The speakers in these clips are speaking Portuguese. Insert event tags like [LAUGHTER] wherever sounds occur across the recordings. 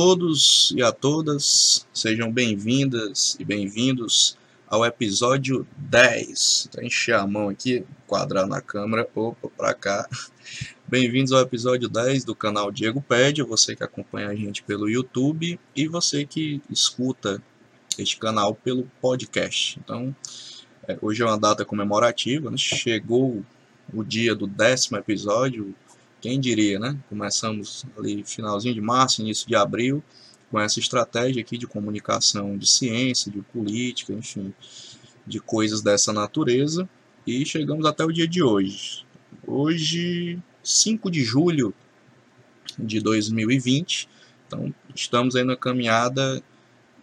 Todos e a todas, sejam bem-vindas e bem-vindos ao episódio 10. Vou encher a mão aqui, quadrar na câmera, opa, pra cá. Bem-vindos ao episódio 10 do canal Diego Pédia, você que acompanha a gente pelo YouTube e você que escuta este canal pelo podcast. Então, é, hoje é uma data comemorativa, né? chegou o dia do décimo episódio, quem diria, né? Começamos ali finalzinho de março, início de abril, com essa estratégia aqui de comunicação de ciência, de política, enfim, de coisas dessa natureza. E chegamos até o dia de hoje. Hoje, 5 de julho de 2020. Então, estamos aí na caminhada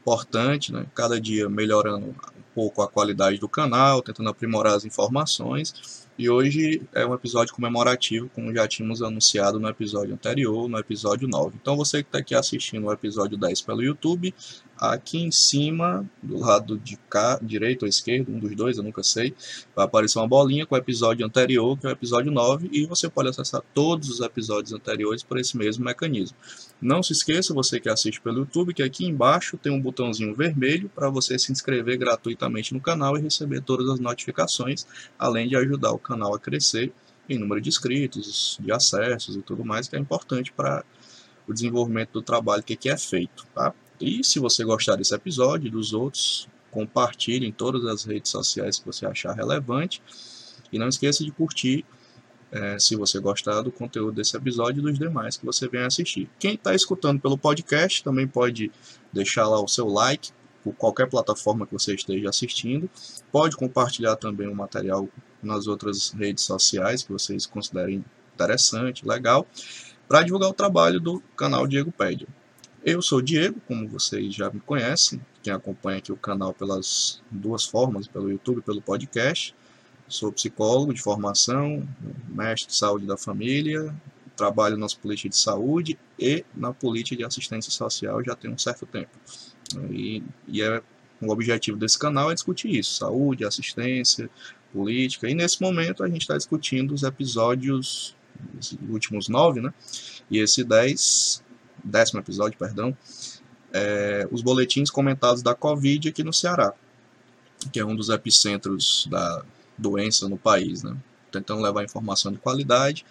importante, né? Cada dia melhorando um pouco a qualidade do canal, tentando aprimorar as informações e hoje é um episódio comemorativo, como já tínhamos anunciado no episódio anterior, no episódio 9. Então você que está aqui assistindo o episódio 10 pelo YouTube, aqui em cima, do lado de cá, direito ou esquerdo, um dos dois, eu nunca sei, vai aparecer uma bolinha com o episódio anterior, que é o episódio 9, e você pode acessar todos os episódios anteriores por esse mesmo mecanismo. Não se esqueça, você que assiste pelo YouTube, que aqui embaixo tem um botãozinho vermelho para você se inscrever gratuitamente no canal e receber todas as notificações, além de ajudar o canal a crescer em número de inscritos, de acessos e tudo mais, que é importante para o desenvolvimento do trabalho que aqui é feito, tá? E se você gostar desse episódio e dos outros, compartilhe em todas as redes sociais que você achar relevante. E não esqueça de curtir é, se você gostar do conteúdo desse episódio e dos demais que você venha assistir. Quem está escutando pelo podcast também pode deixar lá o seu like por qualquer plataforma que você esteja assistindo. Pode compartilhar também o material nas outras redes sociais que vocês considerem interessante, legal, para divulgar o trabalho do canal Diego Pédia. Eu sou Diego, como vocês já me conhecem, quem acompanha aqui o canal pelas duas formas, pelo YouTube e pelo podcast. Sou psicólogo de formação, mestre de saúde da família, trabalho nas políticas de saúde e na política de assistência social já tem um certo tempo. E, e é, o objetivo desse canal é discutir isso, saúde, assistência, política. E nesse momento a gente está discutindo os episódios, os últimos nove, né? E esse dez décimo episódio, perdão, é, os boletins comentados da Covid aqui no Ceará, que é um dos epicentros da doença no país, né? tentando levar informação de qualidade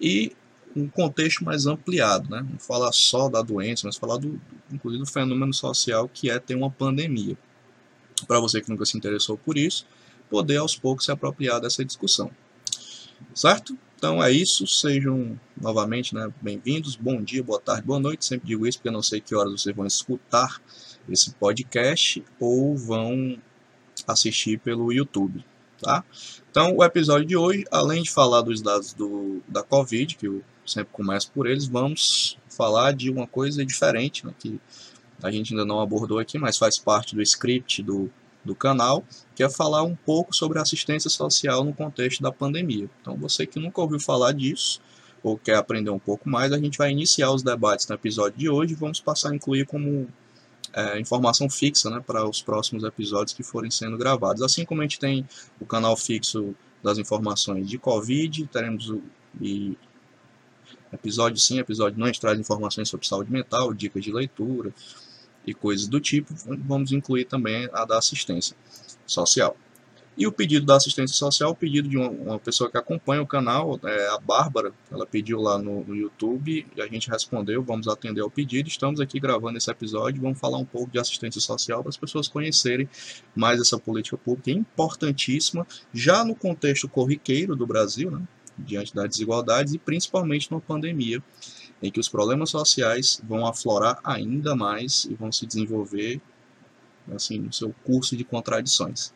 e um contexto mais ampliado, né? não falar só da doença, mas falar do, inclusive do fenômeno social que é ter uma pandemia. Para você que nunca se interessou por isso, poder aos poucos se apropriar dessa discussão. Certo? Então é isso, sejam novamente né, bem-vindos, bom dia, boa tarde, boa noite, sempre digo isso porque eu não sei que horas vocês vão escutar esse podcast ou vão assistir pelo YouTube, tá? Então o episódio de hoje, além de falar dos dados do, da Covid, que eu sempre começo por eles, vamos falar de uma coisa diferente, né, que a gente ainda não abordou aqui, mas faz parte do script do do canal, que é falar um pouco sobre assistência social no contexto da pandemia. Então, você que nunca ouviu falar disso ou quer aprender um pouco mais, a gente vai iniciar os debates no episódio de hoje e vamos passar a incluir como é, informação fixa né, para os próximos episódios que forem sendo gravados. Assim como a gente tem o canal fixo das informações de Covid, teremos o e episódio sim, episódio não, a gente traz informações sobre saúde mental, dicas de leitura, e coisas do tipo, vamos incluir também a da assistência social. E o pedido da assistência social, o pedido de uma, pessoa que acompanha o canal, é a Bárbara, ela pediu lá no, no, YouTube e a gente respondeu, vamos atender ao pedido. Estamos aqui gravando esse episódio, vamos falar um pouco de assistência social para as pessoas conhecerem mais essa política pública importantíssima, já no contexto corriqueiro do Brasil, né, diante das desigualdades e principalmente numa pandemia em que os problemas sociais vão aflorar ainda mais e vão se desenvolver assim no seu curso de contradições.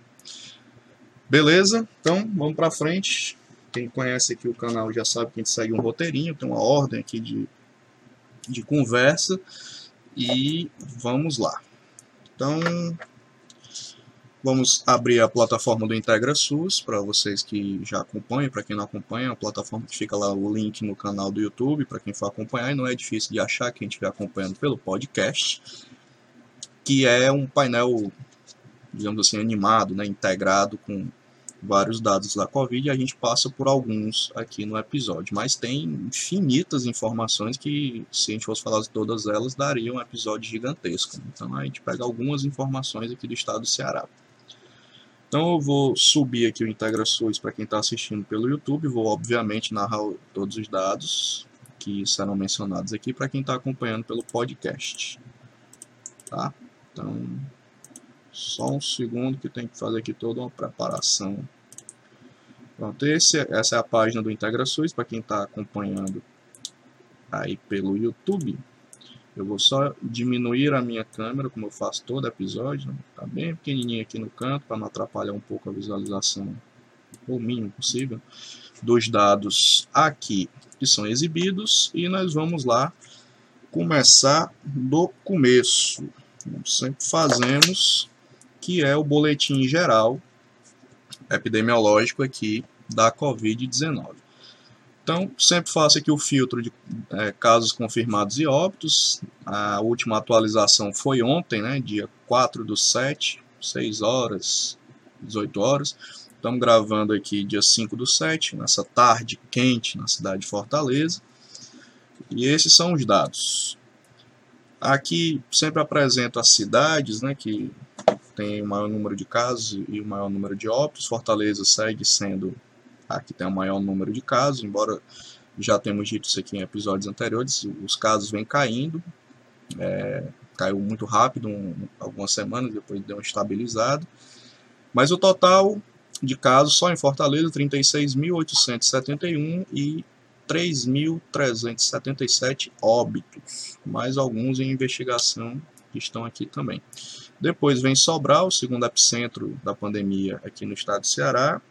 Beleza? Então, vamos para frente. Quem conhece aqui o canal já sabe que a gente segue um roteirinho, tem uma ordem aqui de, de conversa e vamos lá. Então, Vamos abrir a plataforma do IntegraSUS para vocês que já acompanham, para quem não acompanha, a plataforma que fica lá o link no canal do YouTube, para quem for acompanhar, e não é difícil de achar quem estiver acompanhando pelo podcast, que é um painel, digamos assim, animado, né, integrado com vários dados da Covid e a gente passa por alguns aqui no episódio. Mas tem infinitas informações que, se a gente fosse falar de todas elas, daria um episódio gigantesco. Então a gente pega algumas informações aqui do estado do Ceará. Então eu vou subir aqui o IntegraSUS para quem está assistindo pelo YouTube, vou obviamente narrar todos os dados que serão mencionados aqui para quem está acompanhando pelo podcast. Tá? Então, só um segundo que tem que fazer aqui toda uma preparação. Pronto, esse, essa é a página do IntegraSUS para quem está acompanhando aí pelo YouTube. Eu vou só diminuir a minha câmera, como eu faço todo episódio. Né? Tá bem pequenininho aqui no canto, para não atrapalhar um pouco a visualização, o mínimo possível, dos dados aqui que são exibidos. E nós vamos lá começar do começo. Como sempre fazemos, que é o boletim geral epidemiológico aqui da Covid-19. Então, sempre faço aqui o filtro de é, casos confirmados e óbitos. A última atualização foi ontem, né, dia 4 do 7, 6 horas, 18 horas. Estamos gravando aqui dia 5 do 7, nessa tarde quente na cidade de Fortaleza. E esses são os dados. Aqui sempre apresento as cidades né, que tem o maior número de casos e o maior número de óbitos. Fortaleza segue sendo Aqui tem o maior número de casos, embora já temos dito isso aqui em episódios anteriores, os casos vêm caindo, é, caiu muito rápido, um, algumas semanas, depois deu uma estabilizada. Mas o total de casos só em Fortaleza, 36.871 e 3.377 óbitos, mais alguns em investigação que estão aqui também. Depois vem Sobral, segundo epicentro da pandemia aqui no estado do Ceará,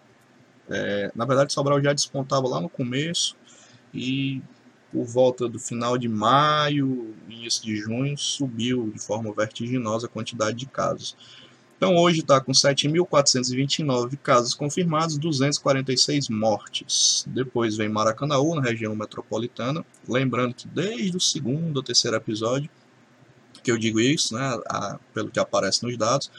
é, na verdade, Sobral já despontava lá no começo e por volta do final de maio, início de junho, subiu de forma vertiginosa a quantidade de casos. Então hoje está com 7.429 casos confirmados, 246 mortes. Depois vem Maracanaú, na região metropolitana. Lembrando que desde o segundo ou terceiro episódio que eu digo isso, né, a, pelo que aparece nos dados,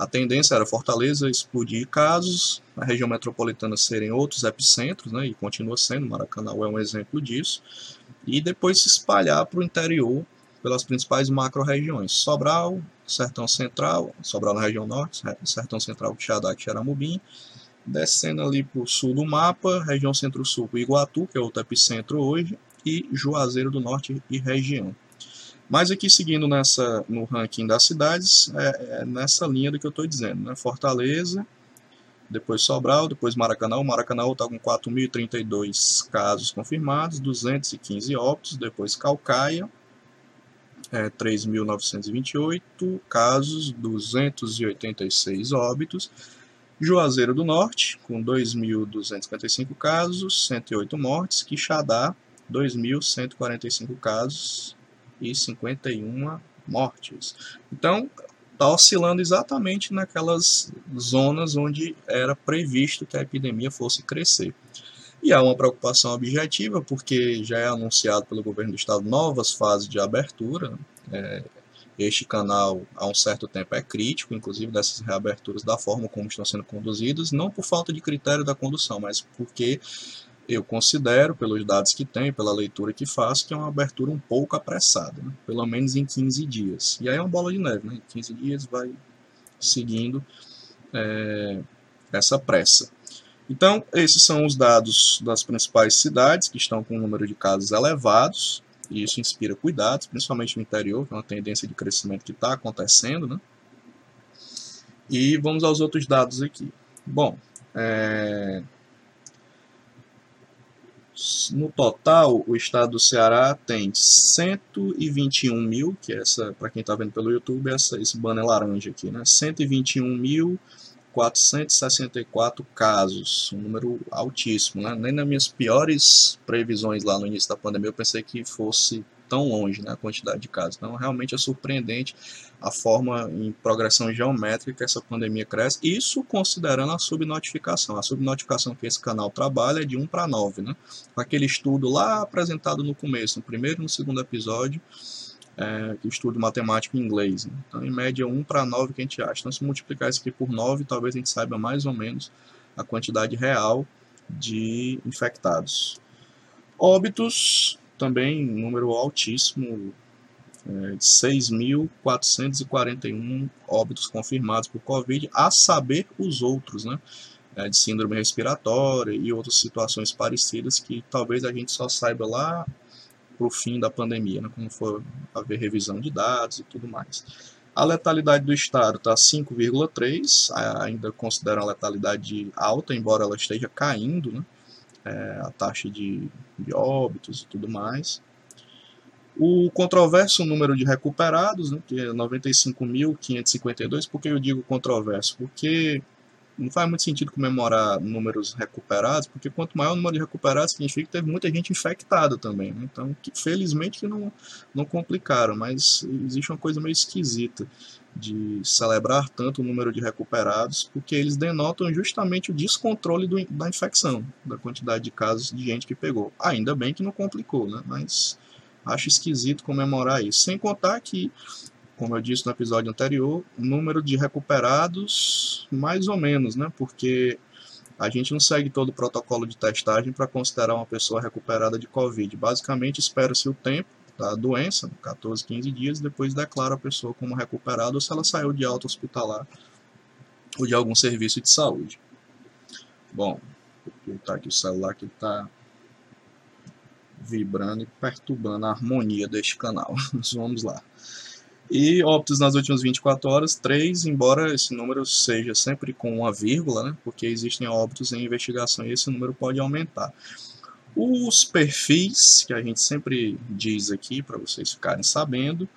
a tendência era Fortaleza explodir casos, a região metropolitana serem outros epicentros, né, e continua sendo, Maracanã é um exemplo disso, e depois se espalhar para o interior pelas principais macro-regiões, Sobral, Sertão Central, Sobral na região norte, Sertão Central, Quixadá, Xaramubim, descendo ali para o sul do mapa, região centro-sul, Iguatu, que é outro epicentro hoje, e Juazeiro do Norte e região. Mas aqui seguindo nessa, no ranking das cidades, é, é nessa linha do que eu estou dizendo. Né? Fortaleza, depois Sobral, depois Maracanã. Maracanã está com 4.032 casos confirmados, 215 óbitos. Depois Calcaia, é, 3.928 casos, 286 óbitos. Juazeiro do Norte, com 2.255 casos, 108 mortes. Quixadá, 2.145 casos, e 51 mortes. Então, está oscilando exatamente naquelas zonas onde era previsto que a epidemia fosse crescer. E há uma preocupação objetiva, porque já é anunciado pelo governo do estado novas fases de abertura. É, este canal, há um certo tempo, é crítico, inclusive dessas reaberturas, da forma como estão sendo conduzidas, não por falta de critério da condução, mas porque eu considero, pelos dados que tenho, pela leitura que faço, que é uma abertura um pouco apressada, né? pelo menos em 15 dias. E aí é uma bola de neve, né? em 15 dias vai seguindo é, essa pressa. Então, esses são os dados das principais cidades que estão com um número de casos elevados, e isso inspira cuidados, principalmente no interior, que é uma tendência de crescimento que está acontecendo. Né? E vamos aos outros dados aqui. Bom, é, no total, o estado do Ceará tem 121 mil, que é essa, para quem está vendo pelo YouTube, essa, esse banner laranja aqui, né? 121.464 casos, um número altíssimo, né? Nem nas minhas piores previsões lá no início da pandemia eu pensei que fosse tão longe né, a quantidade de casos. Então, realmente é surpreendente a forma em progressão geométrica que essa pandemia cresce, isso considerando a subnotificação. A subnotificação que esse canal trabalha é de 1 para 9, né? Aquele estudo lá apresentado no começo, no primeiro e no segundo episódio, é, estudo matemático em inglês. Né? Então, em média, 1 para 9 que a gente acha. Então, se multiplicar isso aqui por 9, talvez a gente saiba mais ou menos a quantidade real de infectados. Óbitos, também número altíssimo, é, 6.441 óbitos confirmados por Covid, a saber os outros, né? É, de síndrome respiratória e outras situações parecidas que talvez a gente só saiba lá para o fim da pandemia, né? quando for haver revisão de dados e tudo mais. A letalidade do estado está 5,3, ainda considera a letalidade alta, embora ela esteja caindo, né? É, a taxa de, de óbitos e tudo mais. O controverso número de recuperados, né, que é 95.552, por que eu digo controverso? Porque não faz muito sentido comemorar números recuperados, porque quanto maior o número de recuperados, significa que teve muita gente infectada também. Né? Então, que, felizmente que não, não complicaram, mas existe uma coisa meio esquisita de celebrar tanto o número de recuperados, porque eles denotam justamente o descontrole do, da infecção, da quantidade de casos de gente que pegou. Ainda bem que não complicou, né? mas acho esquisito comemorar isso. Sem contar que como eu disse no episódio anterior, o número de recuperados, mais ou menos, né? Porque a gente não segue todo o protocolo de testagem para considerar uma pessoa recuperada de Covid. Basicamente, espera-se o tempo da doença, 14, 15 dias, depois declara a pessoa como recuperada ou se ela saiu de alta hospitalar ou de algum serviço de saúde. Bom, vou botar aqui o celular que está vibrando e perturbando a harmonia deste canal. [LAUGHS] Vamos lá. E óbitos nas últimas 24 horas, 3, embora esse número seja sempre com uma vírgula, né, porque existem óbitos em investigação e esse número pode aumentar. Os perfis, que a gente sempre diz aqui para vocês ficarem sabendo,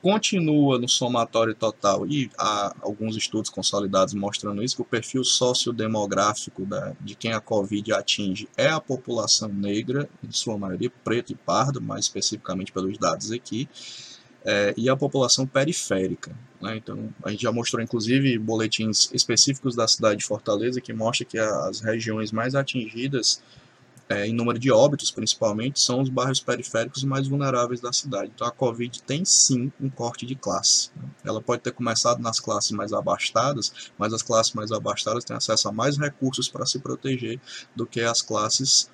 continua no somatório total e há alguns estudos consolidados mostrando isso, que o perfil sociodemográfico da, de quem a Covid atinge é a população negra, em sua maioria preto e pardo, mais especificamente pelos dados aqui, é, e a população periférica. Né? Então, a gente já mostrou, inclusive, boletins específicos da cidade de Fortaleza que mostra que as regiões mais atingidas é, em número de óbitos, principalmente, são os bairros periféricos mais vulneráveis da cidade. Então, a Covid tem sim um corte de classe. Ela pode ter começado nas classes mais abastadas, mas as classes mais abastadas têm acesso a mais recursos para se proteger do que as classes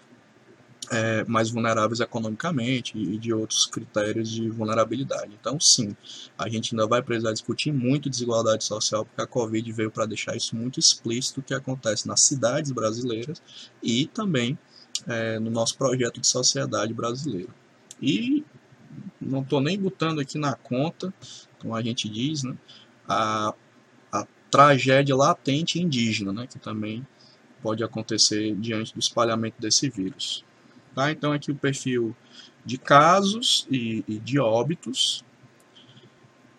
é, mais vulneráveis economicamente e de outros critérios de vulnerabilidade. Então, sim, a gente ainda vai precisar discutir muito desigualdade social, porque a Covid veio para deixar isso muito explícito, o que acontece nas cidades brasileiras e também é, no nosso projeto de sociedade brasileira. E não estou nem botando aqui na conta, como a gente diz, né, a, a tragédia latente indígena, né, que também pode acontecer diante do espalhamento desse vírus. Tá? Então aqui o perfil de casos e, e de óbitos.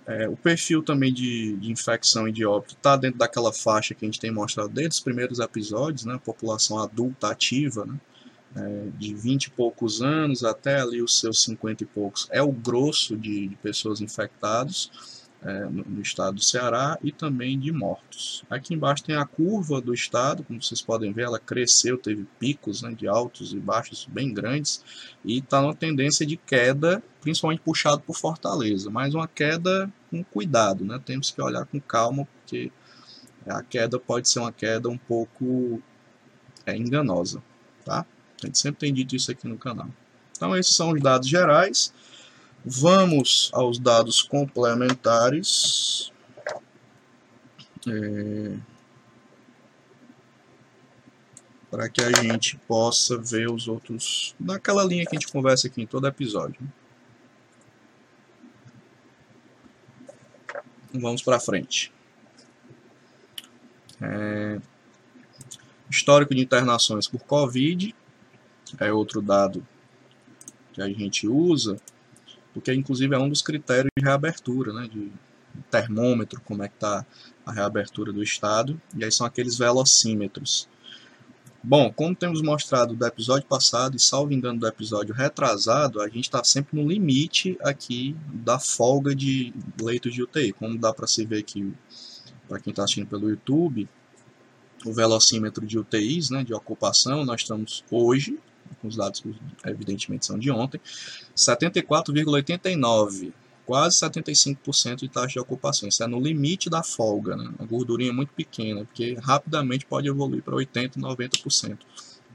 É, o perfil também de, de, infecção e de óbito está dentro daquela faixa que a gente tem mostrado desde os primeiros episódios, né? população adulta ativa, né? É, de 20 e poucos anos até ali os seus 50 e poucos, é o grosso de, de pessoas infectadas é, no, no, estado do Ceará e também de mortos. Aqui embaixo tem a curva do estado, como vocês podem ver, ela cresceu, teve picos né, de altos e baixos bem grandes e está numa tendência de queda, principalmente puxado por Fortaleza, mas uma queda com cuidado, né? temos que olhar com calma porque a queda pode ser uma queda um pouco é, enganosa. Tá? A gente sempre tem dito isso aqui no canal. Então esses são os dados gerais. Vamos aos dados complementares. É, para que a gente possa ver os outros naquela linha que a gente conversa aqui em todo episódio. Vamos para frente. É, histórico de internações por Covid é outro dado que a gente usa porque inclusive é um dos critérios de reabertura, né, de termômetro, como é que está a reabertura do estado, e aí são aqueles velocímetros. Bom, como temos mostrado do episódio passado e salvo engano do episódio retrasado, a gente está sempre no limite aqui da folga de leitos de UTI. Como dá para se ver aqui, para quem está assistindo pelo YouTube, o velocímetro de UTIs, né, de ocupação, nós estamos hoje os dados que evidentemente são de ontem, 74,89. quase 75% de taxa de ocupação. Isso é no limite da folga, né? a gordurinha muito pequena, porque rapidamente pode evoluir para 80%, 90%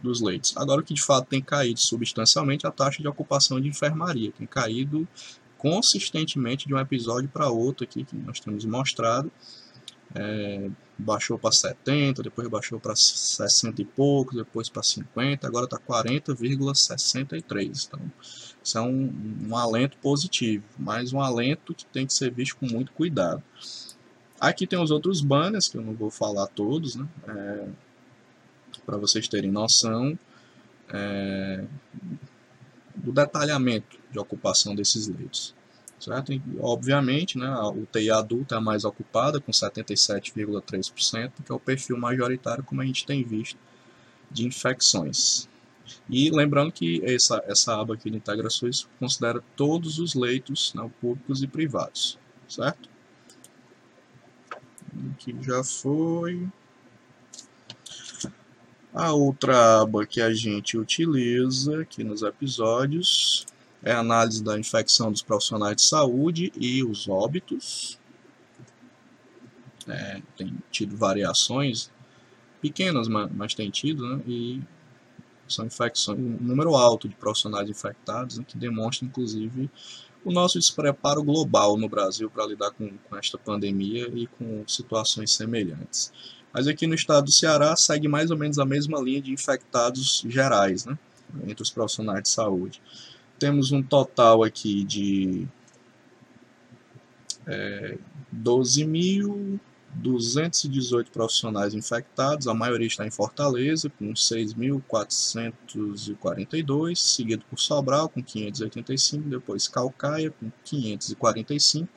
dos leitos. Agora, o que de fato tem caído substancialmente é a taxa de ocupação de enfermaria, tem caído consistentemente de um episódio para outro aqui que nós temos mostrado. É, baixou para 70, depois baixou para 60 e pouco, depois para 50, agora está 40,63. Então, isso é um, um alento positivo, mas um alento que tem que ser visto com muito cuidado. Aqui tem os outros banners, que eu não vou falar todos, né? É, para vocês terem noção é, do detalhamento de ocupação desses leitos. Certo? E, obviamente, né, a UTI adulta é a mais ocupada, com 77,3%, que é o perfil majoritário, como a gente tem visto, de infecções. E lembrando que essa, essa aba aqui de integrações considera todos os leitos né, públicos e privados, certo? Aqui já foi. A outra aba que a gente utiliza aqui nos episódios é a análise da infecção dos profissionais de saúde e os óbitos. É, tem tido variações pequenas, mas, tem tido, né? E são infecções, um número alto de profissionais infectados, né, que demonstra, inclusive, o nosso despreparo global no Brasil para lidar com, com esta pandemia e com situações semelhantes. Mas aqui no estado do Ceará segue mais ou menos a mesma linha de infectados gerais, né, entre os profissionais de saúde. Temos um total aqui de é, 12.218 profissionais infectados, a maioria está em Fortaleza, com 6.442, seguido por Sobral, com 585, depois Calcaia, com 545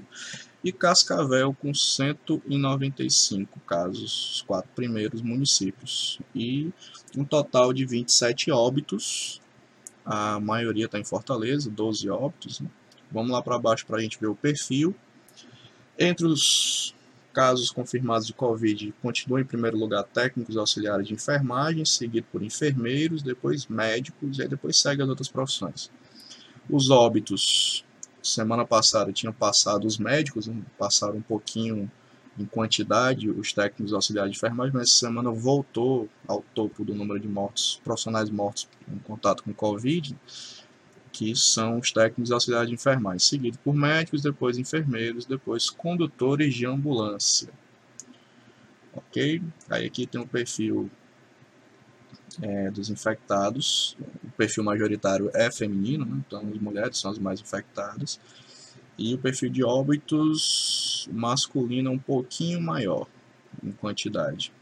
e Cascavel com 195 casos, os quatro primeiros municípios, e um total de 27 óbitos, a maioria está em Fortaleza, 12 óbitos. Né? Vamos lá para baixo para a gente ver o perfil. Entre os casos confirmados de Covid, continua em primeiro lugar técnicos auxiliares de enfermagem, seguido por enfermeiros, depois médicos e aí depois segue as outras profissões. Os óbitos semana passada tinham passado os médicos, né, passaram um pouquinho em quantidade os técnicos auxiliares de enfermagem, mas essa semana voltou ao topo do número de mortos, profissionais mortos em contato com Covid, que são os técnicos auxiliares de enfermagem, seguido por médicos, depois enfermeiros, depois condutores de ambulância. Ok? Aí aqui tem o perfil é, dos infectados. O perfil majoritário é feminino, né? então as mulheres são as mais infectadas. E o perfil de óbitos masculino é um pouquinho maior em quantidade.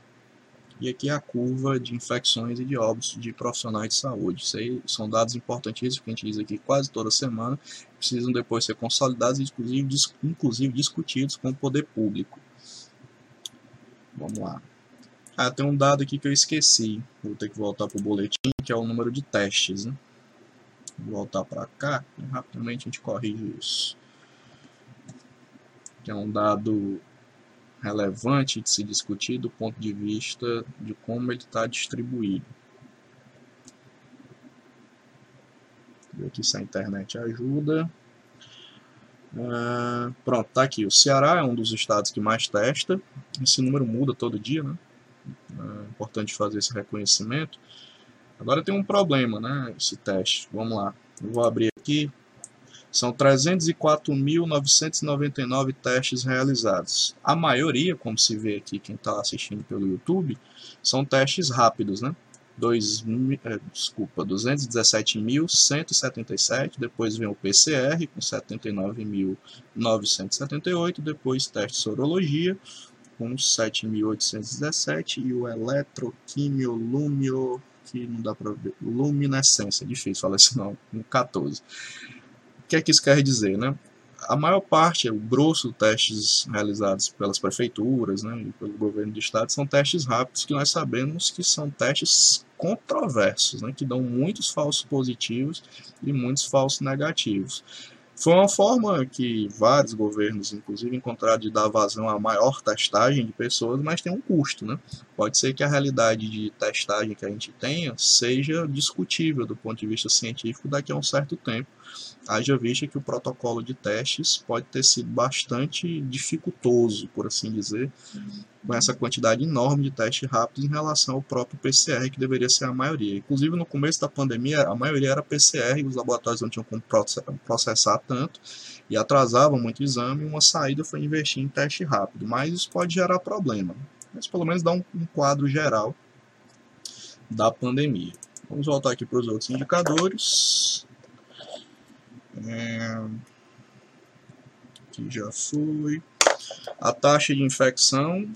E aqui a curva de infecções e de óbitos de profissionais de saúde. Isso aí são dados importantíssimos que a gente diz aqui quase toda semana. Precisam depois ser consolidados e inclusive, inclusive discutidos com o poder público. Vamos lá. Ah, tem um dado aqui que eu esqueci. Vou ter que voltar para o boletim, que é o número de testes. Né? Vou voltar para cá e rapidamente a gente corrige isso. Que é um dado relevante de se discutir do ponto de vista de como ele está distribuído. Ver aqui se a internet ajuda. Uh, pronto, tá aqui. O Ceará é um dos estados que mais testa. Esse número muda todo dia, né? É importante fazer esse reconhecimento. Agora tem um problema, né? Esse teste. Vamos lá. Eu vou abrir aqui. São 304.999 testes realizados. A maioria, como se vê aqui quem está assistindo pelo YouTube, são testes rápidos, né? Dois, é, desculpa, 217.177, depois vem o PCR com 79.978, depois teste de sorologia, com 7.817 e o eletroquimiolumio, que não dá para ver, luminescência, difícil falar esse nome, com 14. Que é que isso quer dizer, né? A maior parte, o grosso dos testes realizados pelas prefeituras né, e pelo governo do estado são testes rápidos que nós sabemos que são testes controversos, né, que dão muitos falsos positivos e muitos falsos negativos. Foi uma forma que vários governos, inclusive, encontraram de dar vazão à maior testagem de pessoas, mas tem um custo, né? Pode ser que a realidade de testagem que a gente tenha seja discutível do ponto de vista científico daqui a um certo tempo, haja vista que o protocolo de testes pode ter sido bastante dificultoso, por assim dizer, com essa quantidade enorme de testes rápidos em relação ao próprio PCR, que deveria ser a maioria. Inclusive, no começo da pandemia, a maioria era PCR os laboratórios não tinham como processar tanto e atrasavam muito o exame. Uma saída foi investir em teste rápido, mas isso pode gerar problema. Mas pelo menos dá um, um quadro geral da pandemia. Vamos voltar aqui para os outros indicadores. É... Aqui já foi. A taxa de infecção,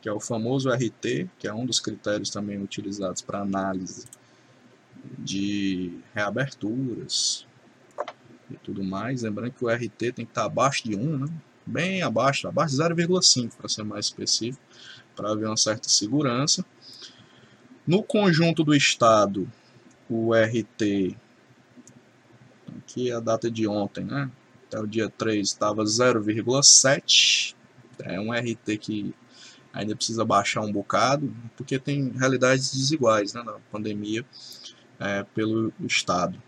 que é o famoso RT, que é um dos critérios também utilizados para análise de reaberturas e tudo mais. Lembrando que o RT tem que estar abaixo de 1, né? bem abaixo, abaixo de 0,5 para ser mais específico, para haver uma certa segurança. No conjunto do estado, o RT, aqui é a data de ontem, né? Até o dia 3 estava 0,7. É um RT que ainda precisa baixar um bocado, porque tem realidades desiguais né, na pandemia é, pelo estado.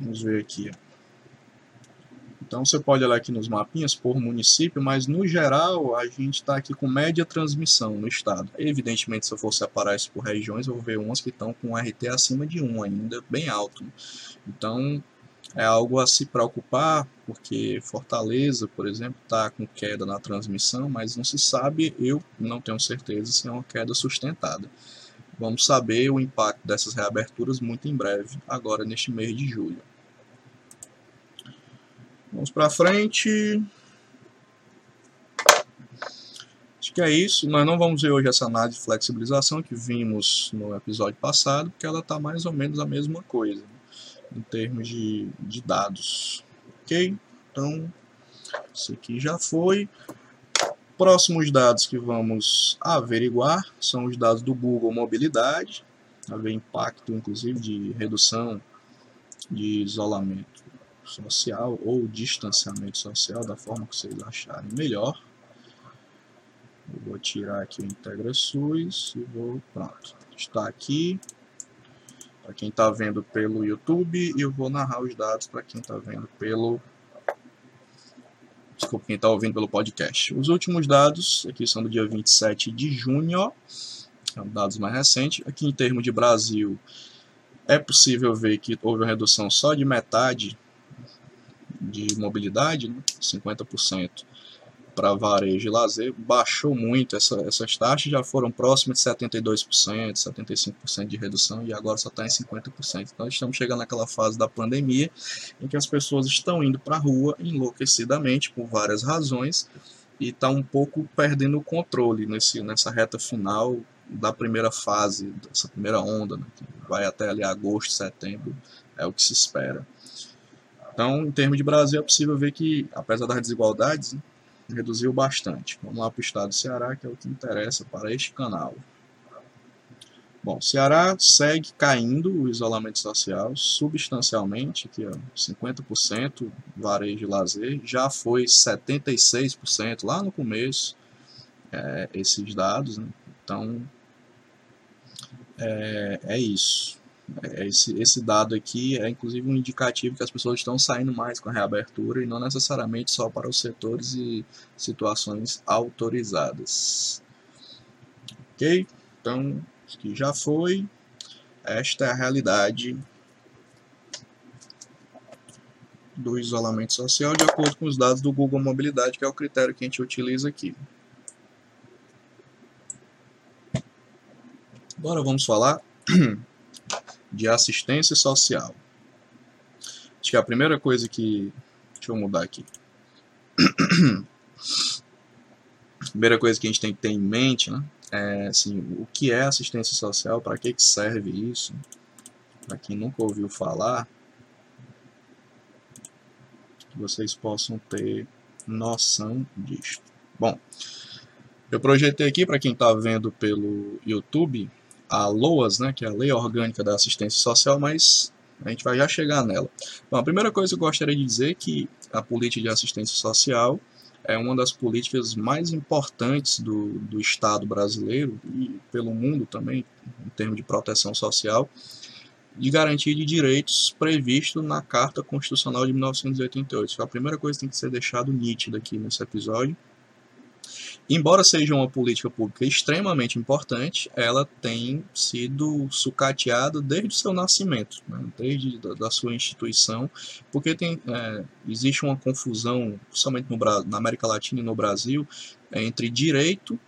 Vamos ver aqui. Então você pode olhar aqui nos mapinhas por município, mas no geral a gente está aqui com média transmissão no estado. Evidentemente, se eu for separar isso por regiões, eu vou ver umas que estão com RT acima de 1 ainda, bem alto. Então é algo a se preocupar, porque Fortaleza, por exemplo, está com queda na transmissão, mas não se sabe, eu não tenho certeza se é uma queda sustentada. Vamos saber o impacto dessas reaberturas muito em breve, agora neste mês de julho. Vamos para frente. Acho que é isso. Nós não vamos ver hoje essa análise de flexibilização que vimos no episódio passado, porque ela está mais ou menos a mesma coisa em termos de, de dados. Ok? Então, isso aqui já foi. Próximos dados que vamos averiguar são os dados do Google Mobilidade, haver impacto inclusive de redução de isolamento social ou distanciamento social, da forma que vocês acharem melhor. Eu vou tirar aqui o IntegraSUS e vou, pronto, está aqui para quem está vendo pelo YouTube eu vou narrar os dados para quem está vendo pelo desculpa, quem está ouvindo pelo podcast. Os últimos dados aqui são do dia 27 de junho, são dados mais recentes. Aqui em termos de Brasil, é possível ver que houve uma redução só de metade de mobilidade, né, 50% para varejo e lazer, baixou muito, essa, essas taxas já foram próximas de 72%, 75% de redução e agora só está em 50%. Então estamos chegando naquela fase da pandemia em que as pessoas estão indo para a rua enlouquecidamente por várias razões e está um pouco perdendo o controle nesse, nessa reta final da primeira fase, dessa primeira onda, né, que vai até ali agosto, setembro, é o que se espera. Então, em termos de Brasil, é possível ver que, apesar das desigualdades, né, reduziu bastante. Vamos lá para o estado do Ceará, que é o que interessa para este canal. Bom, Ceará segue caindo o isolamento social substancialmente, aqui ó, 50% varejo e lazer, já foi 76% lá no começo, é, esses dados, né? então é, é isso. É, esse, esse dado aqui é inclusive um indicativo que as pessoas estão saindo mais com a reabertura e não necessariamente só para os setores e situações autorizadas. Ok? Então, isso aqui já foi. Esta é a realidade do isolamento social de acordo com os dados do Google Mobilidade, que é o critério que a gente utiliza aqui. Agora vamos falar [CLEARS THROAT] de assistência social. Acho que a primeira coisa que. Deixa eu mudar aqui. a [CLEARS THROAT] primeira coisa que a gente tem que ter em mente né, é assim, o que é assistência social, para que, que serve isso, para quem nunca ouviu falar, que vocês possam ter noção disso. Bom, eu projetei aqui para quem está vendo pelo YouTube a LOAS, né, que é a Lei Orgânica da Assistência Social, mas a gente vai já chegar nela. Bom, a primeira coisa que eu gostaria de dizer é que a política de assistência social é uma das políticas mais importantes do, do Estado brasileiro e pelo mundo também, em termos de proteção social. de garantia de direitos previsto na Carta Constitucional de 1988. Isso é a primeira coisa que tem que ser deixado nítido aqui nesse episódio. Embora seja uma política pública extremamente importante, ela tem sido sucateada desde o seu nascimento, né, desde da, da, sua instituição, porque tem, é, existe uma confusão, somente no, na América Latina e no Brasil, entre direito,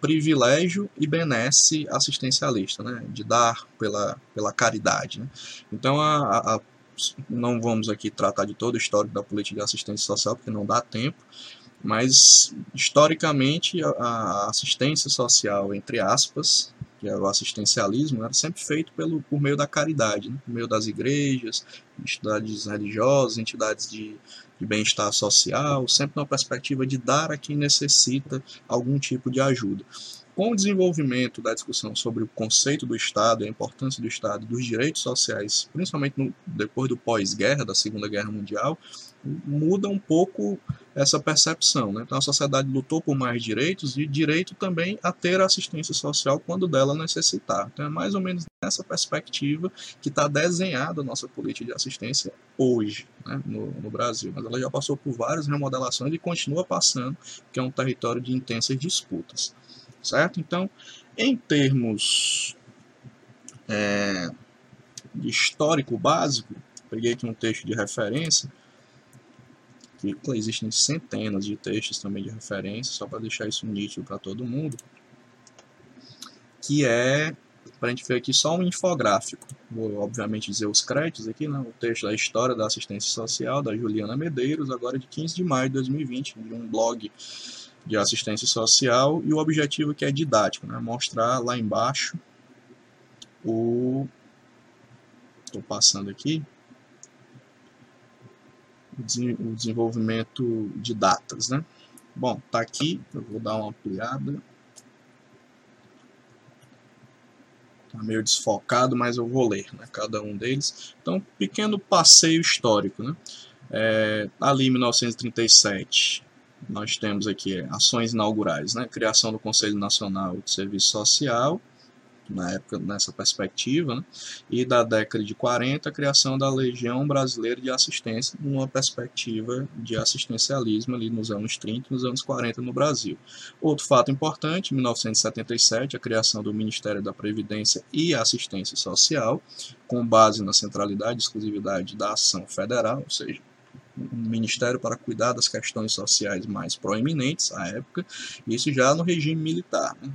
privilégio e benesse assistencialista, né, de dar pela, pela caridade. Né. Então, a, a, não vamos aqui tratar de todo o histórico da política de assistência social, porque não dá tempo, mas, historicamente, a assistência social, entre aspas, que é o assistencialismo, era sempre feito pelo, por meio da caridade, né? por meio das igrejas, entidades religiosas, entidades de, de bem-estar social, sempre na perspectiva de dar a quem necessita algum tipo de ajuda. Com o desenvolvimento da discussão sobre o conceito do Estado, a importância do Estado, dos direitos sociais, principalmente no, depois do pós-guerra, da Segunda Guerra Mundial, muda um pouco essa percepção. Né? Então a sociedade lutou por mais direitos e direito também a ter assistência social quando dela necessitar. Então é mais ou menos nessa perspectiva que está desenhada a nossa política de assistência hoje né, no, no, Brasil. Mas ela já passou por várias remodelações e continua passando, que é um território de intensas disputas certo? Então, em termos é, de histórico básico, peguei aqui um texto de referência, existem centenas de textos também de referência, só para deixar isso nítido para todo mundo, que é, para a gente ver aqui só um infográfico, vou obviamente dizer os créditos aqui, né? o texto da História da Assistência Social, da Juliana Medeiros, agora de 15 de maio de 2020, de um blog de assistência social e o objetivo que é didático, né? mostrar lá embaixo o estou passando aqui o desenvolvimento de datas, né? Bom, tá aqui, eu vou dar uma ampliada. Tá meio desfocado, mas eu vou ler, né? Cada um deles. Então, pequeno passeio histórico, né? É, ali em 1937, nós temos aqui ações inaugurais, né? criação do Conselho Nacional de Serviço Social, na época nessa perspectiva, né? e da década de 40 a criação da Legião Brasileira de Assistência, numa perspectiva de assistencialismo ali nos anos 30 e nos anos 40 no Brasil. Outro fato importante, em 1977, a criação do Ministério da Previdência e Assistência Social, com base na centralidade e exclusividade da ação federal, ou seja, um ministério para cuidar das questões sociais mais proeminentes à época, isso já no regime militar, né,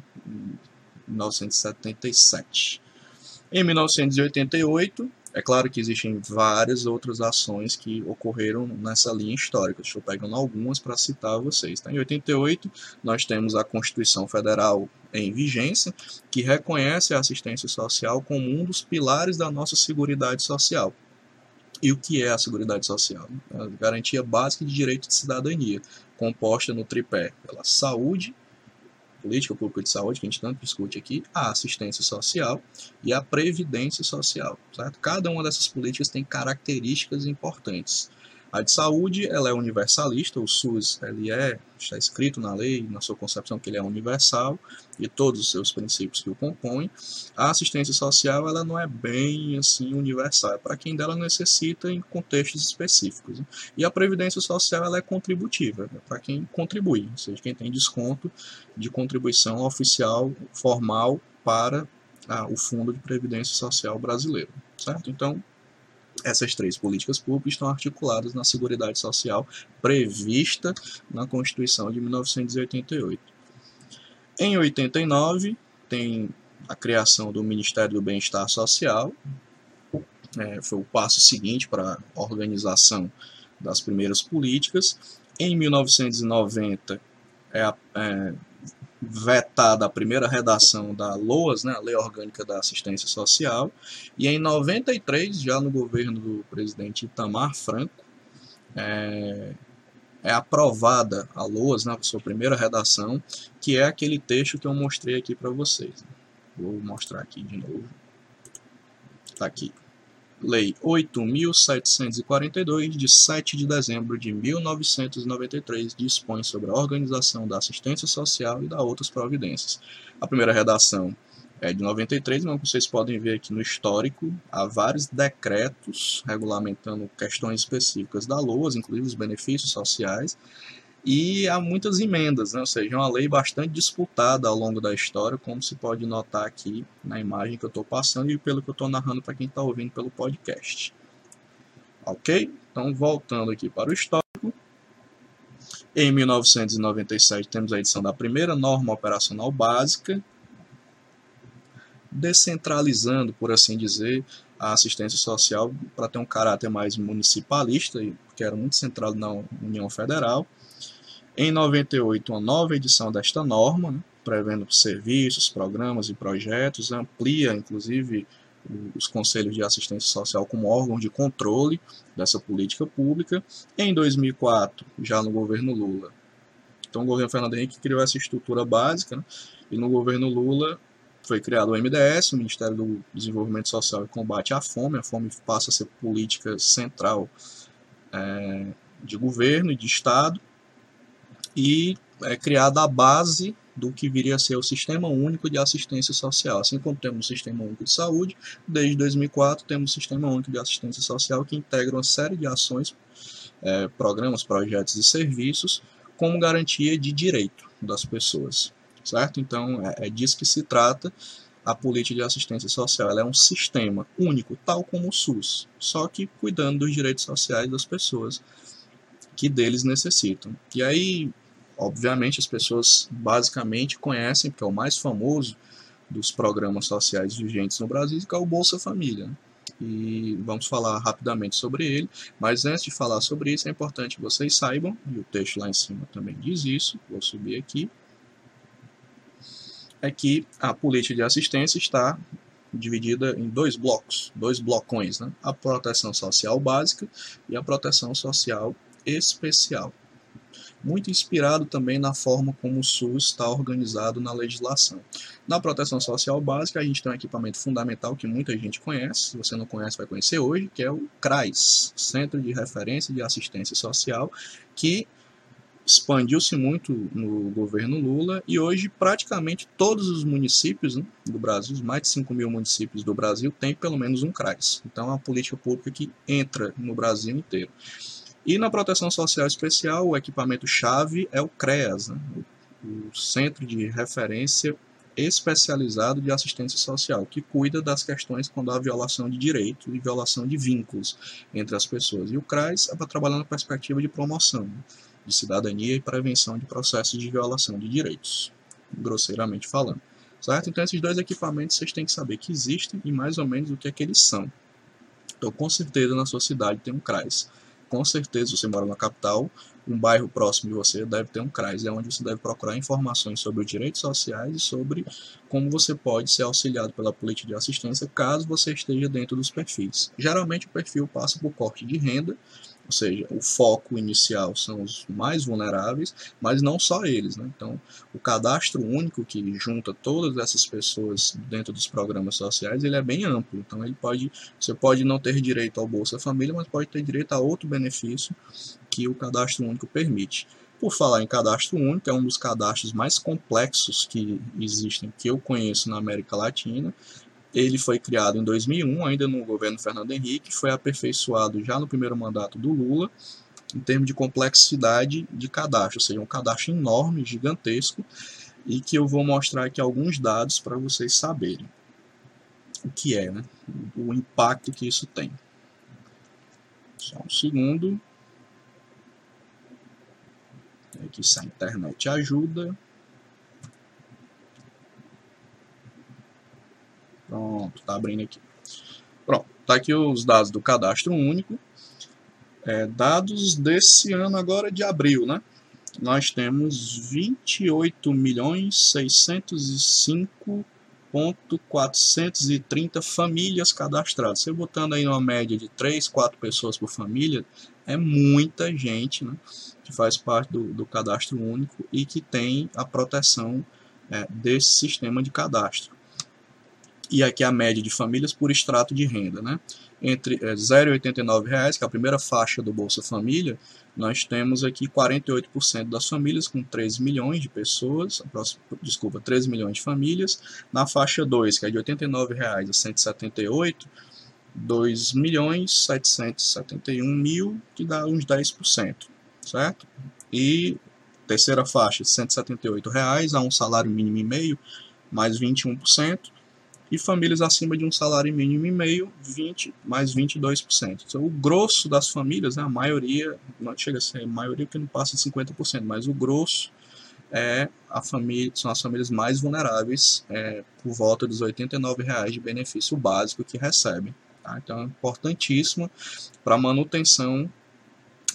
1977. Em 1988, é claro que existem várias outras ações que ocorreram nessa linha histórica. Estou pegando algumas para citar vocês. Tá? Em 88, nós temos a Constituição Federal em vigência, que reconhece a assistência social como um dos pilares da nossa Seguridade Social. E o que é a Seguridade Social? A garantia básica de direito de cidadania, composta no tripé pela saúde, política pública de saúde, que a gente tanto discute aqui, a assistência social e a previdência social. Certo? Cada uma dessas políticas tem características importantes. A de saúde, ela é universalista, o SUS ele é, está escrito na lei, na sua concepção que ele é universal e todos os seus princípios que o compõem. A assistência social, ela não é bem assim universal, é para quem dela necessita em contextos específicos. Né? E a previdência social, ela é contributiva, é para quem contribui, ou seja, quem tem desconto de contribuição oficial formal para ah, o Fundo de Previdência Social Brasileiro, certo? Então, essas três políticas públicas estão articuladas na Seguridade Social prevista na Constituição de 1988. Em 89, tem a criação do Ministério do Bem-Estar Social, é, foi o passo seguinte para a organização das primeiras políticas. Em 1990, é, é vetada a primeira redação da LOAS, né, a Lei Orgânica da Assistência Social, e em 93, já no governo do presidente Itamar Franco, é, é aprovada a LOAS, né, a sua primeira redação, que é aquele texto que eu mostrei aqui para vocês. Vou mostrar aqui de novo. Está aqui. Lei 8.742, de 7 de dezembro de 1993, dispõe sobre a organização da assistência social e da outras providências. A primeira redação é de 93, mas vocês podem ver aqui no histórico, há vários decretos regulamentando questões específicas da LOAS, inclusive os benefícios sociais, e há muitas emendas, né? ou seja, é uma lei bastante disputada ao longo da história, como se pode notar aqui na imagem que eu estou passando e pelo que eu estou narrando para quem está ouvindo pelo podcast. Ok? Então, voltando aqui para o histórico. Em 1997, temos a edição da primeira norma operacional básica, descentralizando, por assim dizer, a assistência social para ter um caráter mais municipalista, que era muito centrado na União Federal. Em 98, uma nova edição desta norma, né, prevendo serviços, programas e projetos, amplia, inclusive, os conselhos de assistência social como órgãos de controle dessa política pública. Em 2004, já no governo Lula. Então, o governo Fernando Henrique criou essa estrutura básica, né? e no governo Lula foi criado o MDS, o Ministério do Desenvolvimento Social e Combate à Fome. A fome passa a ser política central é, de governo e de Estado, e é criada a base do que viria a ser o Sistema Único de Assistência Social. Assim como temos o Sistema Único de Saúde, desde 2004 temos o Sistema Único de Assistência Social que integra uma série de ações, é, programas, projetos e serviços como garantia de direito das pessoas, certo? Então é, é disso que se trata a política de assistência social. Ela é um sistema único, tal como o SUS, só que cuidando dos direitos sociais das pessoas que deles necessitam. E aí Obviamente, as pessoas basicamente conhecem, porque é o mais famoso dos programas sociais vigentes no Brasil, que é o Bolsa Família. Né? E vamos falar rapidamente sobre ele, mas antes de falar sobre isso, é importante que vocês saibam, e o texto lá em cima também diz isso, vou subir aqui, é que a política de assistência está dividida em dois blocos, dois blocões, né? a proteção social básica e a proteção social especial muito inspirado também na forma como o SUS está organizado na legislação. Na proteção social básica, a gente tem um equipamento fundamental que muita gente conhece, se você não conhece, vai conhecer hoje, que é o CRAS, Centro de Referência de Assistência Social, que expandiu-se muito no governo Lula e hoje praticamente todos os municípios né, do Brasil, mais de 5 mil municípios do Brasil, têm pelo menos um CRAS. Então é uma política pública que entra no Brasil inteiro. E na proteção social especial, o equipamento-chave é o CREAS, né? o Centro de Referência Especializado de Assistência Social, que cuida das questões quando há violação de direitos e violação de vínculos entre as pessoas. E o CRAS é para trabalhar na perspectiva de promoção de cidadania e prevenção de processos de violação de direitos, grosseiramente falando. Certo? Então, esses dois equipamentos vocês têm que saber que existem e mais ou menos o que é que eles são. Então, com certeza, na sua cidade tem um CRAS com certeza, você mora na capital, um bairro próximo de você deve ter um CRAS, é onde você deve procurar informações sobre os direitos sociais e sobre como você pode ser auxiliado pela política de assistência caso você esteja dentro dos perfis. Geralmente o perfil passa por corte de renda, ou seja, o foco inicial são os mais vulneráveis, mas não só eles. Né? Então, o cadastro único que junta todas essas pessoas dentro dos programas sociais, ele é bem amplo. Então, ele pode, você pode não ter direito ao Bolsa Família, mas pode ter direito a outro benefício que o cadastro único permite. Por falar em cadastro único, é um dos cadastros mais complexos que existem, que eu conheço na América Latina, ele foi criado em 2001, ainda no governo Fernando Henrique, foi aperfeiçoado já no primeiro mandato do Lula, em termos de complexidade de cadastro, ou seja, um cadastro enorme, gigantesco, e que eu vou mostrar aqui alguns dados para vocês saberem o que é, né? o impacto que isso tem. Só um segundo. Aqui se a internet ajuda. Pronto, tá abrindo aqui. Pronto, tá aqui os dados do cadastro único. É, dados desse ano agora de abril, né? Nós temos 28 milhões 605.430 famílias cadastradas. Você botando aí uma média de 3, 4 pessoas por família, é muita gente né, que faz parte do, do cadastro único e que tem a proteção é, desse sistema de cadastro e aqui a média de famílias por extrato de renda. Né? entre é, 0 R$ reais, que é a primeira faixa do Bolsa Família, nós temos aqui 48% das famílias com 3 milhões de pessoas, desculpa, 3 milhões de famílias. Na faixa 2, que é de R$ 89,00 a 178, 2 milhões 771 mil, que dá uns 10%, certo? E terceira faixa, 178 reais a um salário mínimo e meio, mais 21% e famílias acima de um salário mínimo e meio, 20 mais 22%. Então, o grosso das famílias, né, a maioria, não chega a ser a maioria que não passa de 50%, mas o grosso é a família, são as famílias mais vulneráveis, é, por volta dos 89 reais de benefício básico que recebem. Tá? Então é importantíssimo para a manutenção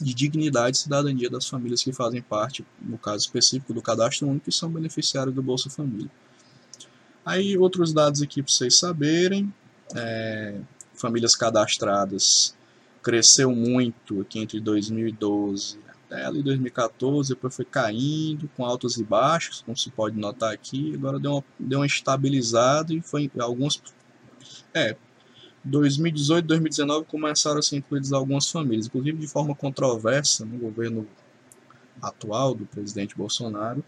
de dignidade e cidadania das famílias que fazem parte, no caso específico do cadastro único, e são beneficiários do Bolsa Família. Aí outros dados aqui para vocês saberem, é, famílias cadastradas cresceu muito aqui entre 2012 até ali 2014, depois foi caindo com altos e baixos, como se pode notar aqui, agora deu uma, deu uma estabilizada e foi alguns é 2018 2019 começaram a ser incluídas algumas famílias, inclusive de forma controversa no governo atual do presidente Bolsonaro,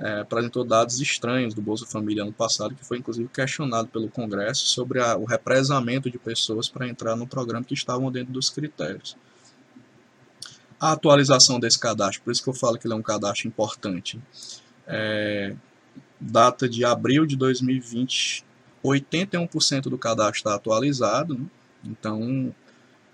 é, apresentou dados estranhos do Bolsa Família ano passado, que foi inclusive questionado pelo Congresso sobre a, o represamento de pessoas para entrar no programa que estavam dentro dos critérios. A atualização desse cadastro, por isso que eu falo que ele é um cadastro importante, é, data de abril de 2020, 81% do cadastro está atualizado, né? então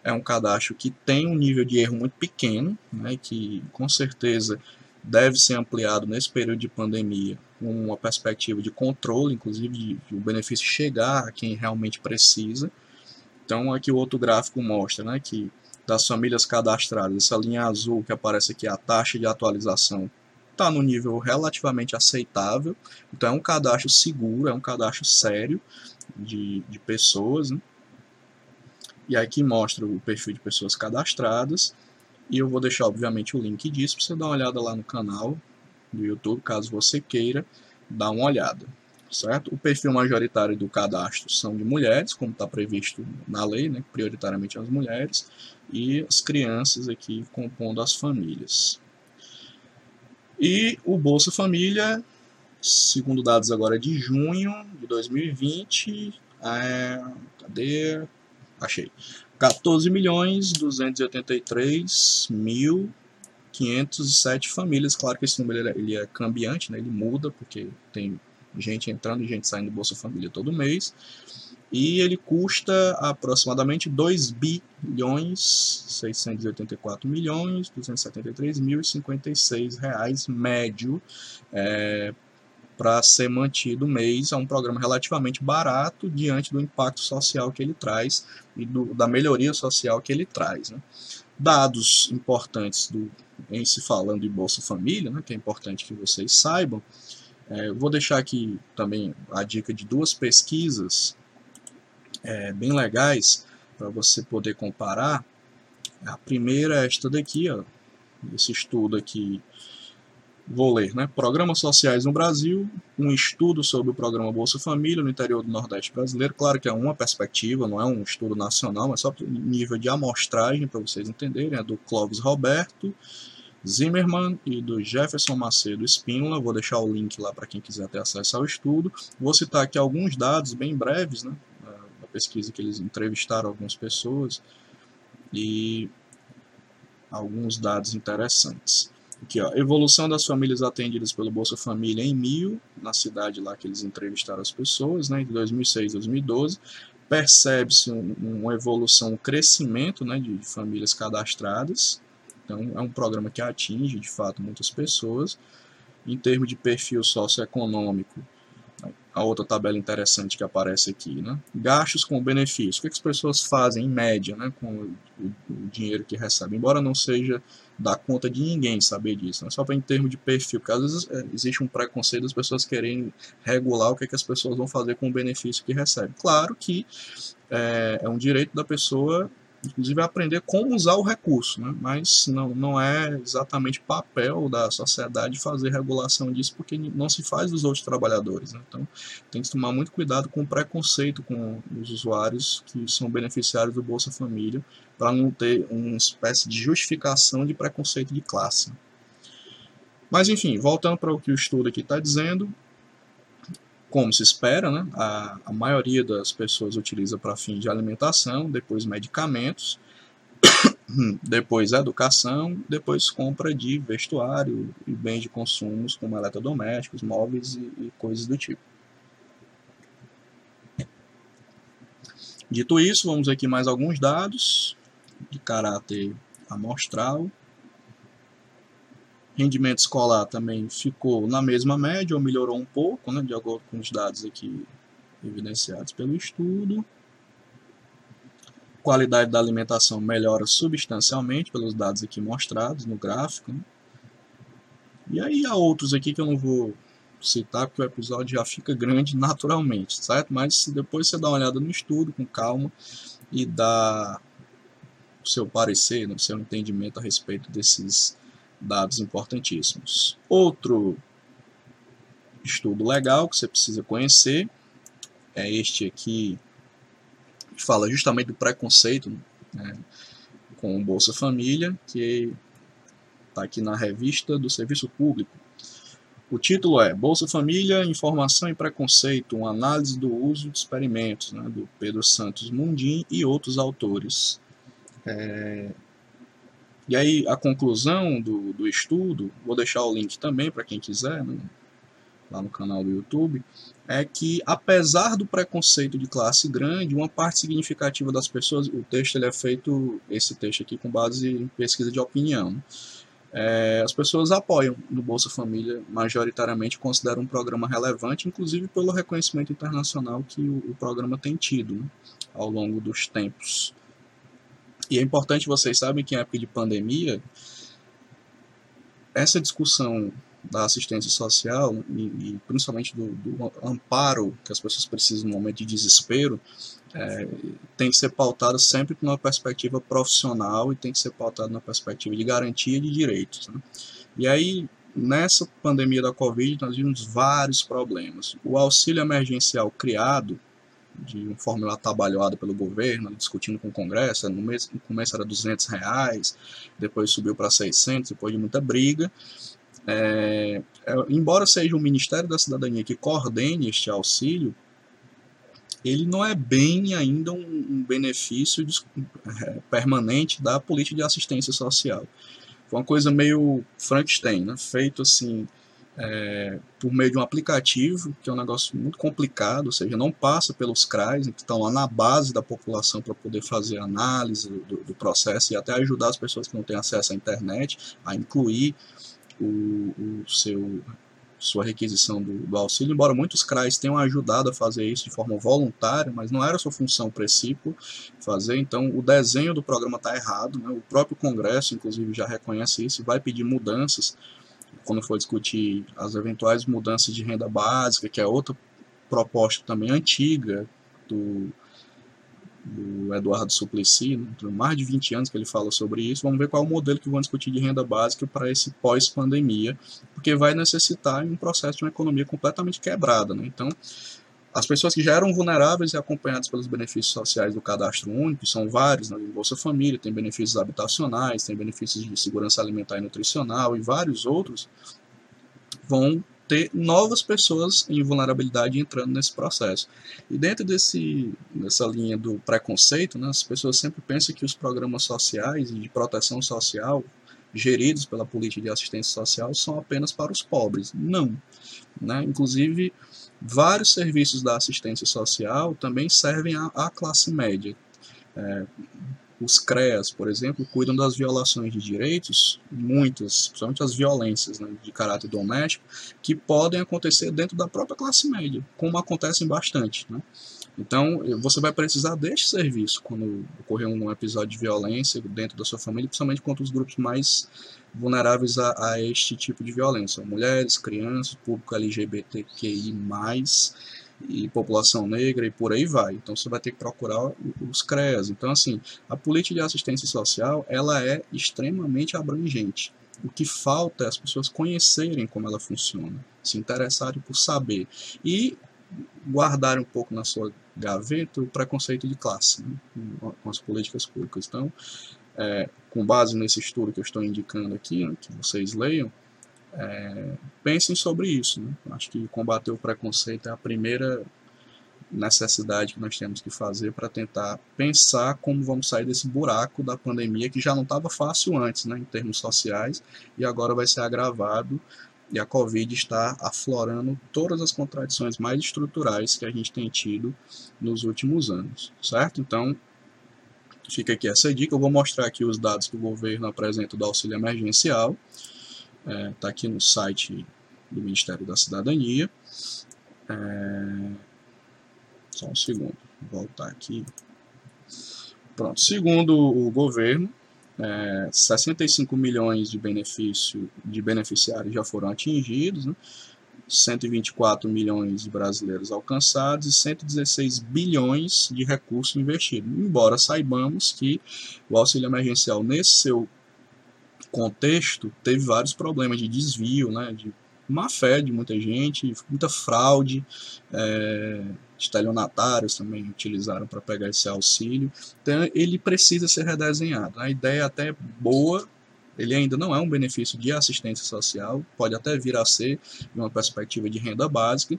é um cadastro que tem um nível de erro muito pequeno, né, que com certeza deve ser ampliado nesse período de pandemia com uma perspectiva de controle, inclusive de, de o benefício chegar a quem realmente precisa. Então aqui o outro gráfico mostra né, que das famílias cadastradas, essa linha azul que aparece aqui, a taxa de atualização está no nível relativamente aceitável. Então é um cadastro seguro, é um cadastro sério de, de pessoas. Né? E aqui mostra o perfil de pessoas cadastradas. E eu vou deixar, obviamente, o link disso para você dar uma olhada lá no canal do YouTube, caso você queira dar uma olhada. Certo? O perfil majoritário do cadastro são de mulheres, como está previsto na lei, né? prioritariamente as mulheres, e as crianças aqui compondo as famílias. E o Bolsa Família, segundo dados agora de junho de 2020, é, cadê? Achei. 14 milhões 283 mil 507 famílias. Claro que esse número é, ele é cambiante, né? ele muda, porque tem gente entrando e gente saindo do Bolsa Família todo mês. E ele custa aproximadamente 2 bilhões 684 milhões 273 mil e 56 reais médio é, para ser mantido mês. É um programa relativamente barato diante do impacto social que ele traz e do, da melhoria social que ele traz. Né? Dados importantes do, em se falando de Bolsa Família, né, que é importante que vocês saibam. É, vou deixar aqui também a dica de duas pesquisas é, bem legais para você poder comparar. A primeira é esta daqui, ó, esse estudo aqui Vou ler, né? Programas sociais no Brasil, um estudo sobre o programa Bolsa Família no interior do Nordeste brasileiro. Claro que é uma perspectiva, não é um estudo nacional, mas só nível de amostragem para vocês entenderem. É do Clóvis Roberto Zimmermann e do Jefferson Macedo Espínola. Vou deixar o link lá para quem quiser ter acesso ao estudo. Vou citar aqui alguns dados bem breves, né? Da pesquisa que eles entrevistaram algumas pessoas e alguns dados interessantes. Aqui, ó, evolução das famílias atendidas pelo Bolsa Família em mil, na cidade lá que eles entrevistaram as pessoas, né, de 2006 a 2012. Percebe-se um, uma evolução, um crescimento né, de, de famílias cadastradas. Então, é um programa que atinge, de fato, muitas pessoas. Em termos de perfil socioeconômico, a outra tabela interessante que aparece aqui, né? Gastos com benefício. O que, que as pessoas fazem em média, né, com o, o dinheiro que recebem? Embora não seja da conta de ninguém saber disso, né? só para em termos de perfil, porque às vezes é, existe um preconceito das pessoas querendo regular o que, que as pessoas vão fazer com o benefício que recebem. Claro que é, é um direito da pessoa inclusive aprender como usar o recurso, né? mas não, não é exatamente papel da sociedade fazer regulação disso, porque não se faz dos outros trabalhadores. Né? Então tem que tomar muito cuidado com o preconceito com os usuários que são beneficiários do Bolsa Família, para não ter uma espécie de justificação de preconceito de classe. Mas enfim, voltando para o que o estudo aqui está dizendo, como se espera, né? a, a maioria das pessoas utiliza para fim de alimentação, depois medicamentos, [COUGHS] depois educação, depois compra de vestuário e bens de consumos como eletrodomésticos, móveis e, e coisas do tipo. Dito isso, vamos aqui mais alguns dados de caráter amostral. Rendimento escolar também ficou na mesma média ou melhorou um pouco, né, de acordo com os dados aqui evidenciados pelo estudo. Qualidade da alimentação melhora substancialmente pelos dados aqui mostrados no gráfico. Né? E aí há outros aqui que eu não vou citar porque o episódio já fica grande [LAUGHS] naturalmente, certo? Mas depois você dá uma olhada no estudo com calma e dá o seu parecer, o seu entendimento a respeito desses dados importantíssimos. Outro estudo legal que você precisa conhecer é este aqui, que fala justamente do preconceito né, com o Bolsa Família, que está aqui na revista do Serviço Público. O título é Bolsa Família, Informação e Preconceito, uma análise do uso de experimentos, né, do Pedro Santos Mundim e outros autores. É, e aí, a conclusão do, do estudo, vou deixar o link também para quem quiser, né, lá no canal do YouTube, é que, apesar do preconceito de classe grande, uma parte significativa das pessoas, o texto ele é feito, esse texto aqui, com base em pesquisa de opinião, né, é, as pessoas apoiam no Bolsa Família, majoritariamente consideram um programa relevante, inclusive pelo reconhecimento internacional que o, o programa tem tido né, ao longo dos tempos. E é importante vocês sabem que em época de pandemia, essa discussão da assistência social e, e principalmente do, do, amparo que as pessoas precisam no momento de desespero é, tem que ser pautada sempre por uma perspectiva profissional e tem que ser pautada na perspectiva de garantia de direitos. Né? E aí, nessa pandemia da Covid, nós vimos vários problemas. O auxílio emergencial criado de forma atabalhoada pelo governo, discutindo com o Congresso. No, mês, no começo era 200 reais, depois subiu para 600, depois de muita briga. É, é, embora seja o Ministério da Cidadania que coordene este auxílio, ele não é bem ainda um, um benefício de, é, permanente da política de assistência social. Foi uma coisa meio Frankenstein, né? feito assim é, por meio de um aplicativo, que é um negócio muito complicado, ou seja, não passa pelos CRAs, que estão lá na base da população para poder fazer análise do, do, processo e até ajudar as pessoas que não têm acesso à internet a incluir o, o seu sua requisição do, do, auxílio, embora muitos CRAs tenham ajudado a fazer isso de forma voluntária, mas não era sua função princípio fazer, então o desenho do programa está errado, né? o próprio Congresso, inclusive, já reconhece isso e vai pedir mudanças quando for discutir as eventuais mudanças de renda básica, que é outra proposta também antiga do, do Eduardo Suplicy, né? tem mais de 20 anos que ele fala sobre isso. Vamos ver qual é o modelo que vão discutir de renda básica para esse pós-pandemia, porque vai necessitar um processo de uma economia completamente quebrada. Né? Então, as pessoas que já eram vulneráveis e acompanhadas pelos benefícios sociais do cadastro único, são vários, né? Bolsa Família, tem benefícios habitacionais, tem benefícios de segurança alimentar e nutricional e vários outros, vão ter novas pessoas em vulnerabilidade entrando nesse processo. E dentro desse, dessa linha do preconceito, né, as pessoas sempre pensam que os programas sociais e de proteção social geridos pela política de assistência social são apenas para os pobres. Não. Né? Inclusive, Vários serviços da assistência social também servem à, classe média. É, os CREAS, por exemplo, cuidam das violações de direitos, muitas, principalmente as violências né, de caráter doméstico, que podem acontecer dentro da própria classe média, como acontecem bastante. Né? Então, você vai precisar deste serviço quando ocorrer um episódio de violência dentro da sua família, principalmente contra os grupos mais vulneráveis a, a este tipo de violência. Mulheres, crianças, público LGBTQI+, e população negra e por aí vai. Então você vai ter que procurar os CREAS. Então assim, a política de assistência social ela é extremamente abrangente. O que falta é as pessoas conhecerem como ela funciona, se interessarem por saber e guardar um pouco na sua gaveta o preconceito de classe né, com as políticas públicas. Então, é, com base nesse estudo que eu estou indicando aqui, né, que vocês leiam, é, pensem sobre isso. Né? Acho que combater o preconceito é a primeira necessidade que nós temos que fazer para tentar pensar como vamos sair desse buraco da pandemia que já não estava fácil antes, né, em termos sociais, e agora vai ser agravado e a Covid está aflorando todas as contradições mais estruturais que a gente tem tido nos últimos anos, certo? Então, fica aqui essa dica. Eu vou mostrar aqui os dados que o governo apresenta do auxílio emergencial. Está é, tá aqui no site do Ministério da Cidadania. É, só um segundo, voltar aqui. Pronto, segundo o governo, é, 65 milhões de, benefício, de beneficiários já foram atingidos, né? 124 milhões de brasileiros alcançados e 116 bilhões de recursos investidos. Embora saibamos que o auxílio emergencial, nesse seu contexto, teve vários problemas de desvio, né, de má fé de muita gente, muita fraude, é, estelionatários também utilizaram para pegar esse auxílio. Então ele precisa ser redesenhado. A ideia é até boa, ele ainda não é um benefício de assistência social, pode até vir a ser, de uma perspectiva de renda básica,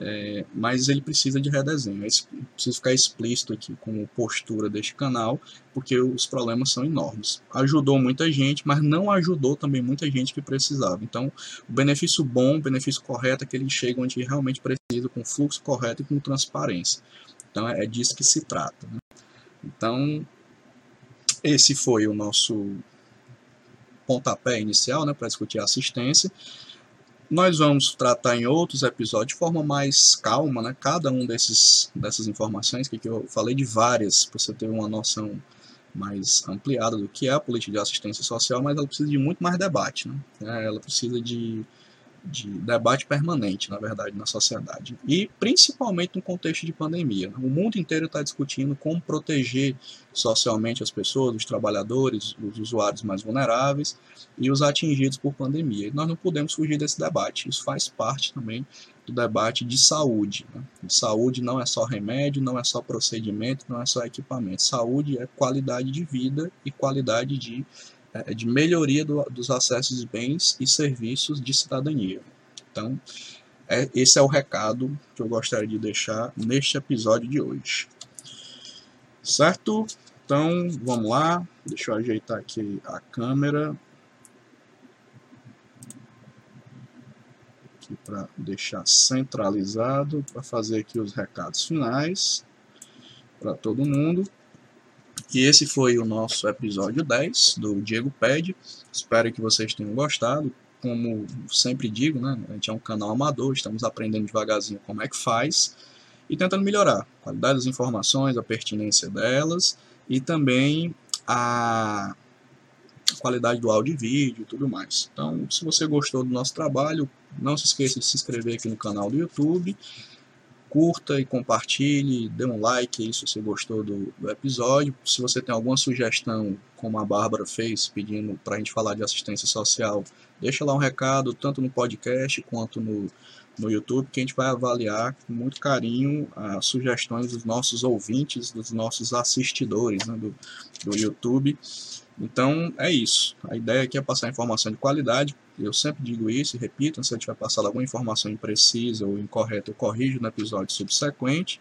é, mas ele precisa de redesenho. É, preciso ficar explícito aqui com a postura deste canal, porque os problemas são enormes. Ajudou muita gente, mas não ajudou também muita gente que precisava. Então, o benefício bom, o benefício correto é que ele chega onde realmente precisa, com fluxo correto e com transparência. Então, é disso que se trata. Né? Então, esse foi o nosso pontapé inicial né, para discutir a assistência. Nós vamos tratar em outros episódios de forma mais calma, né? Cada um desses dessas informações que eu falei de várias, para você ter uma noção mais ampliada do que é a política de assistência social, mas ela precisa de muito mais debate, né? É, ela precisa de de debate permanente, na verdade, na sociedade. E principalmente no contexto de pandemia. O mundo inteiro está discutindo como proteger socialmente as pessoas, os trabalhadores, os usuários mais vulneráveis e os atingidos por pandemia. E nós não podemos fugir desse debate. Isso faz parte também do debate de saúde. Né? Saúde não é só remédio, não é só procedimento, não é só equipamento. Saúde é qualidade de vida e qualidade de de melhoria do, dos acessos de bens e serviços de cidadania. Então, é, esse é o recado que eu gostaria de deixar neste episódio de hoje. Certo? Então, vamos lá. Deixa eu ajeitar aqui a câmera. Aqui para deixar centralizado, para fazer aqui os recados finais para todo mundo. E esse foi o nosso episódio 10 do Diego Pede. Espero que vocês tenham gostado. Como sempre digo, né, a gente é um canal amador, estamos aprendendo devagarzinho como é que faz e tentando melhorar a qualidade das informações, a pertinência delas e também a qualidade do áudio e vídeo e tudo mais. Então, se você gostou do nosso trabalho, não se esqueça de se inscrever aqui no canal do YouTube curta e compartilhe, dê um like aí se você gostou do, do episódio. Se você tem alguma sugestão, como a Bárbara fez, pedindo para a gente falar de assistência social, deixa lá um recado, tanto no podcast quanto no, no YouTube, que a gente vai avaliar com muito carinho as sugestões dos nossos ouvintes, dos nossos assistidores né, do, do YouTube. Então é isso. A ideia aqui é passar informação de qualidade. Eu sempre digo isso e repito: se eu tiver passado alguma informação imprecisa ou incorreta, eu corrijo no episódio subsequente.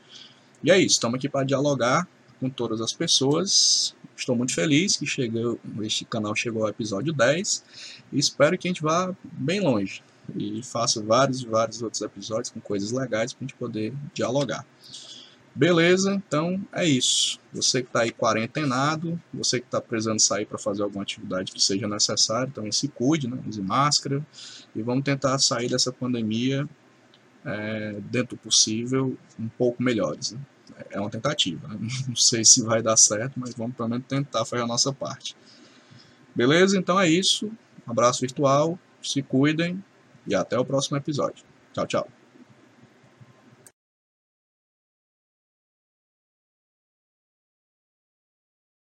E é isso. Estamos aqui para dialogar com todas as pessoas. Estou muito feliz que chegou, este canal chegou ao episódio 10 e espero que a gente vá bem longe e faça vários e vários outros episódios com coisas legais para a gente poder dialogar. Beleza, então é isso. Você que está aí quarentenado, você que está precisando sair para fazer alguma atividade que seja necessária, então se cuide, né? use máscara e vamos tentar sair dessa pandemia é, dentro do possível um pouco melhores. Né? É uma tentativa, né? [LAUGHS] não sei se vai dar certo, mas vamos pelo menos tentar fazer a nossa parte. Beleza? Então é isso. Um abraço virtual, se cuidem e até o próximo episódio. Tchau, tchau.